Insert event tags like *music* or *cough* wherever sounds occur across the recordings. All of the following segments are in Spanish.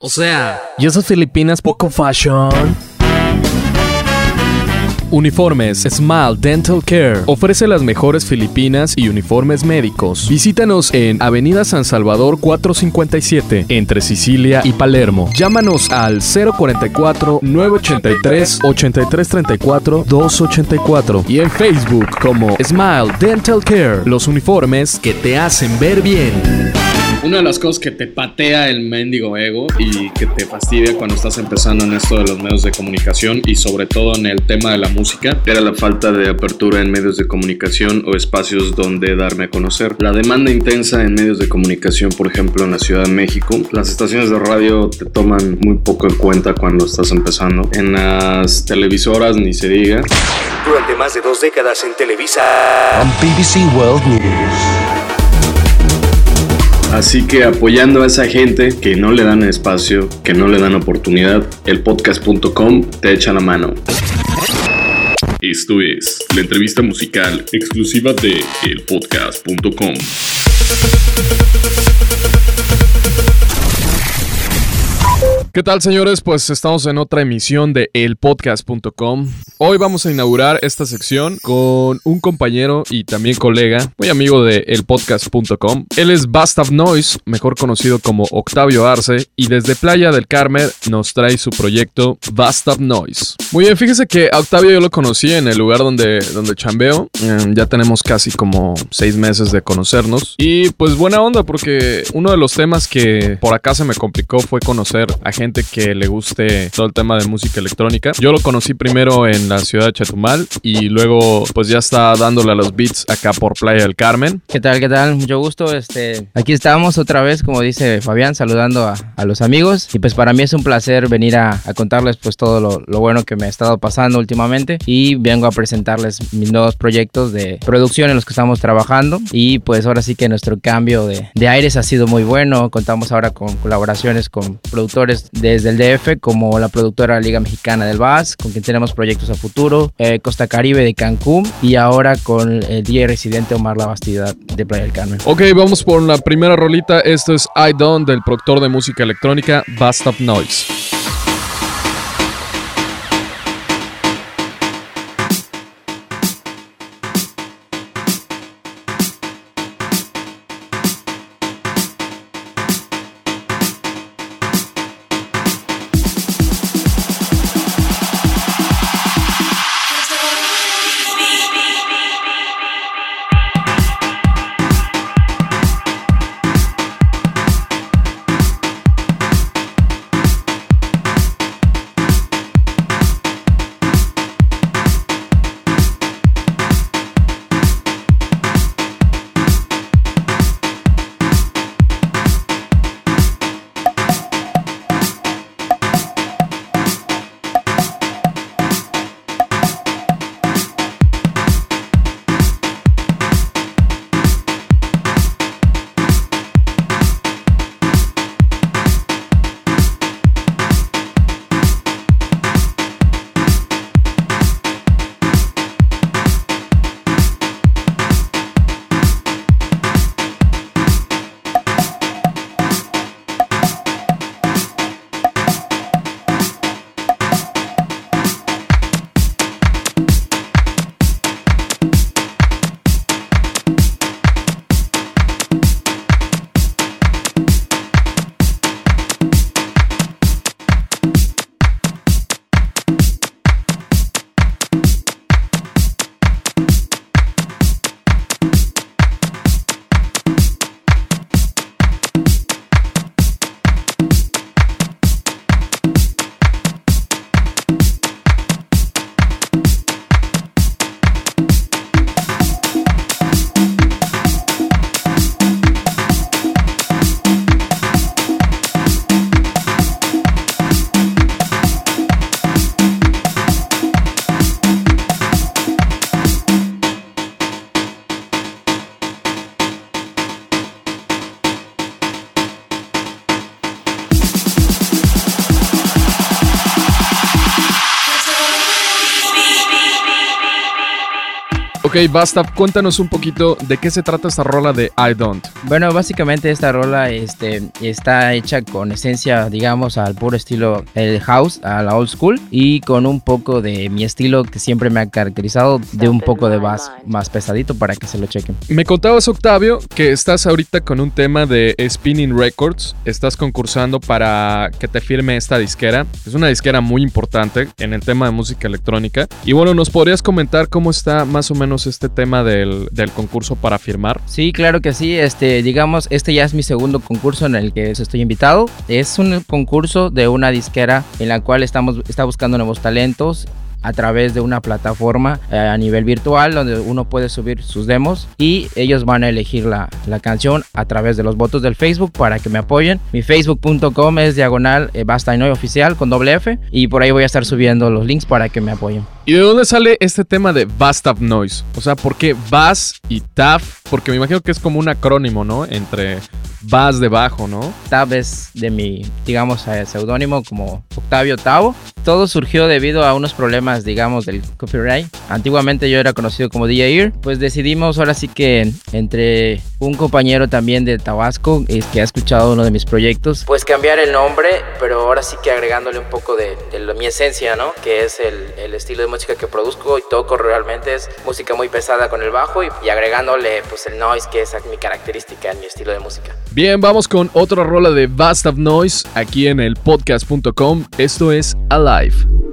O sea, ¿y esas Filipinas poco fashion? Uniformes Smile Dental Care ofrece las mejores Filipinas y uniformes médicos. Visítanos en Avenida San Salvador 457 entre Sicilia y Palermo. Llámanos al 044 983 8334 284 y en Facebook como Smile Dental Care, los uniformes que te hacen ver bien. Una de las cosas que te patea el mendigo ego y que te fastidia cuando estás empezando en esto de los medios de comunicación y sobre todo en el tema de la música era la falta de apertura en medios de comunicación o espacios donde darme a conocer. La demanda intensa en medios de comunicación, por ejemplo en la Ciudad de México, las estaciones de radio te toman muy poco en cuenta cuando estás empezando. En las televisoras ni se diga. Durante más de dos décadas en Televisa. On BBC World News. Así que apoyando a esa gente que no le dan espacio, que no le dan oportunidad, el podcast.com te echa la mano. Esto es la entrevista musical exclusiva de elpodcast.com. ¿Qué tal señores? Pues estamos en otra emisión de elpodcast.com. Hoy vamos a inaugurar esta sección con un compañero y también colega, muy amigo de elpodcast.com. Él es Bastav Noise, mejor conocido como Octavio Arce, y desde Playa del Carmen nos trae su proyecto Bastav Noise. Muy bien, fíjese que a Octavio yo lo conocí en el lugar donde, donde chambeo. Eh, ya tenemos casi como seis meses de conocernos. Y pues buena onda porque uno de los temas que por acá se me complicó fue conocer a gente que le guste todo el tema de música electrónica. Yo lo conocí primero en la ciudad de Chetumal y luego pues ya está dándole a los beats acá por Playa del Carmen. ¿Qué tal? ¿Qué tal? Mucho gusto. Este, aquí estamos otra vez, como dice Fabián, saludando a, a los amigos. Y pues para mí es un placer venir a, a contarles pues todo lo, lo, bueno que me ha estado pasando últimamente. Y vengo a presentarles mis nuevos proyectos de producción en los que estamos trabajando. Y pues ahora sí que nuestro cambio de, de aires ha sido muy bueno. Contamos ahora con colaboraciones con productores desde el DF como la productora Liga Mexicana del Bass, con quien tenemos proyectos a futuro, eh, Costa Caribe de Cancún y ahora con el DJ residente Omar La Bastida de Playa del Carmen. Ok, vamos por la primera rolita. Esto es I Don't del productor de música electrónica Bastard Noise. Ok, basta, cuéntanos un poquito de qué se trata esta rola de I Don't. Bueno, básicamente esta rola este, está hecha con esencia, digamos, al puro estilo el house, a la old school, y con un poco de mi estilo que siempre me ha caracterizado, de un poco de bass más pesadito para que se lo chequen. Me contabas, Octavio, que estás ahorita con un tema de Spinning Records, estás concursando para que te firme esta disquera. Es una disquera muy importante en el tema de música electrónica. Y bueno, ¿nos podrías comentar cómo está más o menos este tema del, del concurso para firmar? Sí, claro que sí. Este, digamos, este ya es mi segundo concurso en el que estoy invitado. Es un concurso de una disquera en la cual estamos está buscando nuevos talentos a través de una plataforma eh, a nivel virtual donde uno puede subir sus demos y ellos van a elegir la, la canción a través de los votos del Facebook para que me apoyen. Mi facebook.com es diagonal eh, basta y no oficial con doble F y por ahí voy a estar subiendo los links para que me apoyen. ¿Y de dónde sale este tema de Bass Tap Noise? O sea, ¿por qué Bass y TAF? Porque me imagino que es como un acrónimo, ¿no? Entre Bass debajo, ¿no? Tab es de mi, digamos, eh, seudónimo como Octavio Tavo. Todo surgió debido a unos problemas, digamos, del copyright. Antiguamente yo era conocido como DJ Ear. Pues decidimos ahora sí que entre un compañero también de Tabasco, que ha escuchado uno de mis proyectos, pues cambiar el nombre, pero ahora sí que agregándole un poco de, de mi esencia, ¿no? Que es el, el estilo de música que produzco y toco realmente es música muy pesada con el bajo y, agregándole pues el noise que es mi característica en mi estilo de música. Bien, vamos con otra rola de Bass Tap Noise aquí en el podcast.com. Esto es Alive.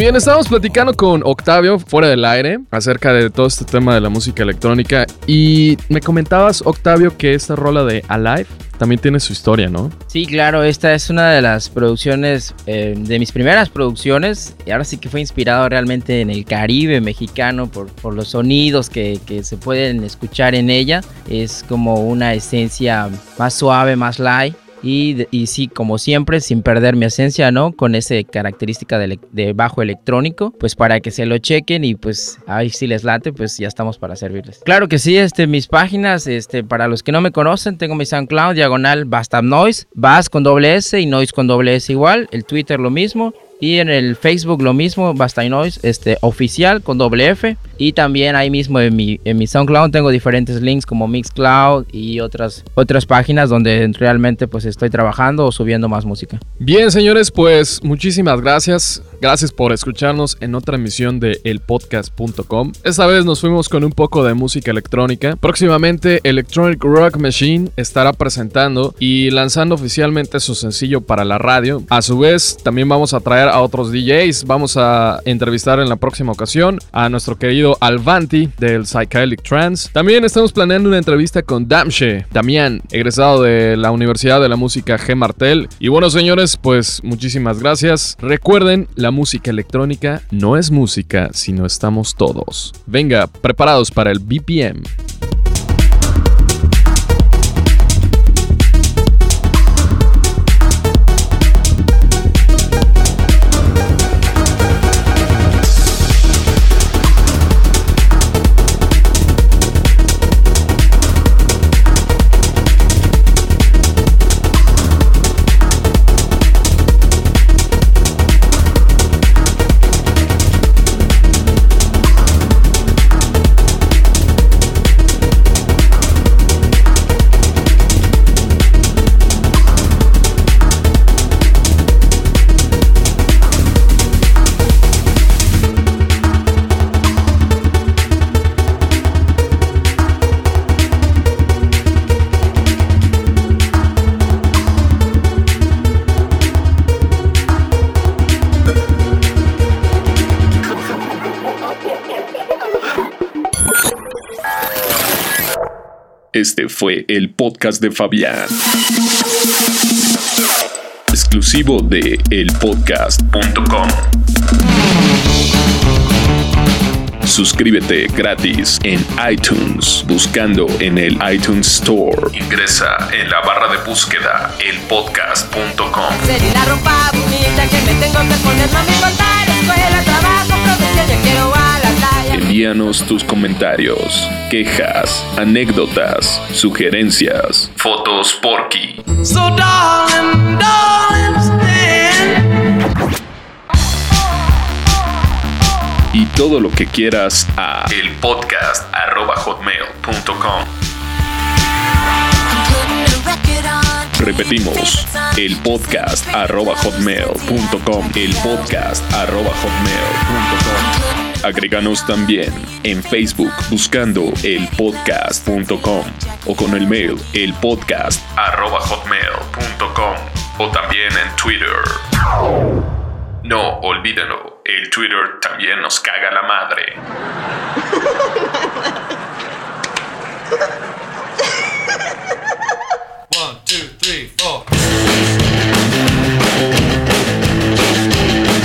Bien, estamos platicando con Octavio fuera del aire acerca de todo este tema de la música electrónica. Y me comentabas, Octavio, que esta rola de Alive también tiene su historia, ¿no? Sí, claro, esta es una de las producciones, eh, de mis primeras producciones, y ahora sí que fue inspirado realmente en el Caribe mexicano por, por los sonidos que, que se pueden escuchar en ella. Es como una esencia más suave, más light. Y, sí, como siempre, sin perder mi esencia, ¿no? Con esa característica de, bajo electrónico, pues para que se lo chequen y pues ahí si les late, pues ya estamos para servirles. Claro que sí, este, mis páginas, este, para los que no me conocen, tengo mi SoundCloud, diagonal, Basta Noise, Bass con doble S y Noise con doble S igual, el Twitter lo mismo. Y en el Facebook lo mismo, Basta y Noise, este, oficial con doble F. Y también ahí mismo en mi, en mi SoundCloud tengo diferentes links como Mixcloud y otras, otras páginas donde realmente pues estoy trabajando o subiendo más música. Bien, señores, pues muchísimas gracias Gracias por escucharnos en otra emisión de elpodcast.com. Esta vez nos fuimos con un poco de música electrónica. Próximamente Electronic Rock Machine estará presentando y lanzando oficialmente su sencillo para la radio. A su vez, también vamos a traer a otros DJs. Vamos a entrevistar en la próxima ocasión a nuestro querido Alvanti del Psychedelic Trance. También estamos planeando una entrevista con Damshe, Damián, egresado de la Universidad de la Música G. Martel. Y bueno, señores, pues muchísimas gracias. Recuerden, la música electrónica no es música, sino estamos todos. Venga, preparados para el BPM. Este fue el podcast de Fabián. Exclusivo de elpodcast.com. Suscríbete gratis en iTunes buscando en el iTunes Store. Ingresa en la barra de búsqueda elpodcast.com. Sería la ropa bonita que me tengo que poner, no me importa la escuela, trabajo, profesión, yo quiero. Envíanos tus comentarios, quejas, anécdotas, sugerencias, fotos porky. So darling, y todo lo que quieras a elpodcast.hotmail.com. Repetimos, el podcast arroba hotmail.com, el podcast arroba hotmail.com. Agréganos también en Facebook buscando el podcast.com o con el mail el podcast arroba hotmail.com o también en Twitter. No, olvídenlo, el Twitter también nos caga la madre. *laughs* One, two, three, four.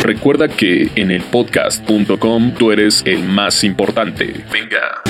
Recuerda que en el podcast.com tú eres el más importante. Venga.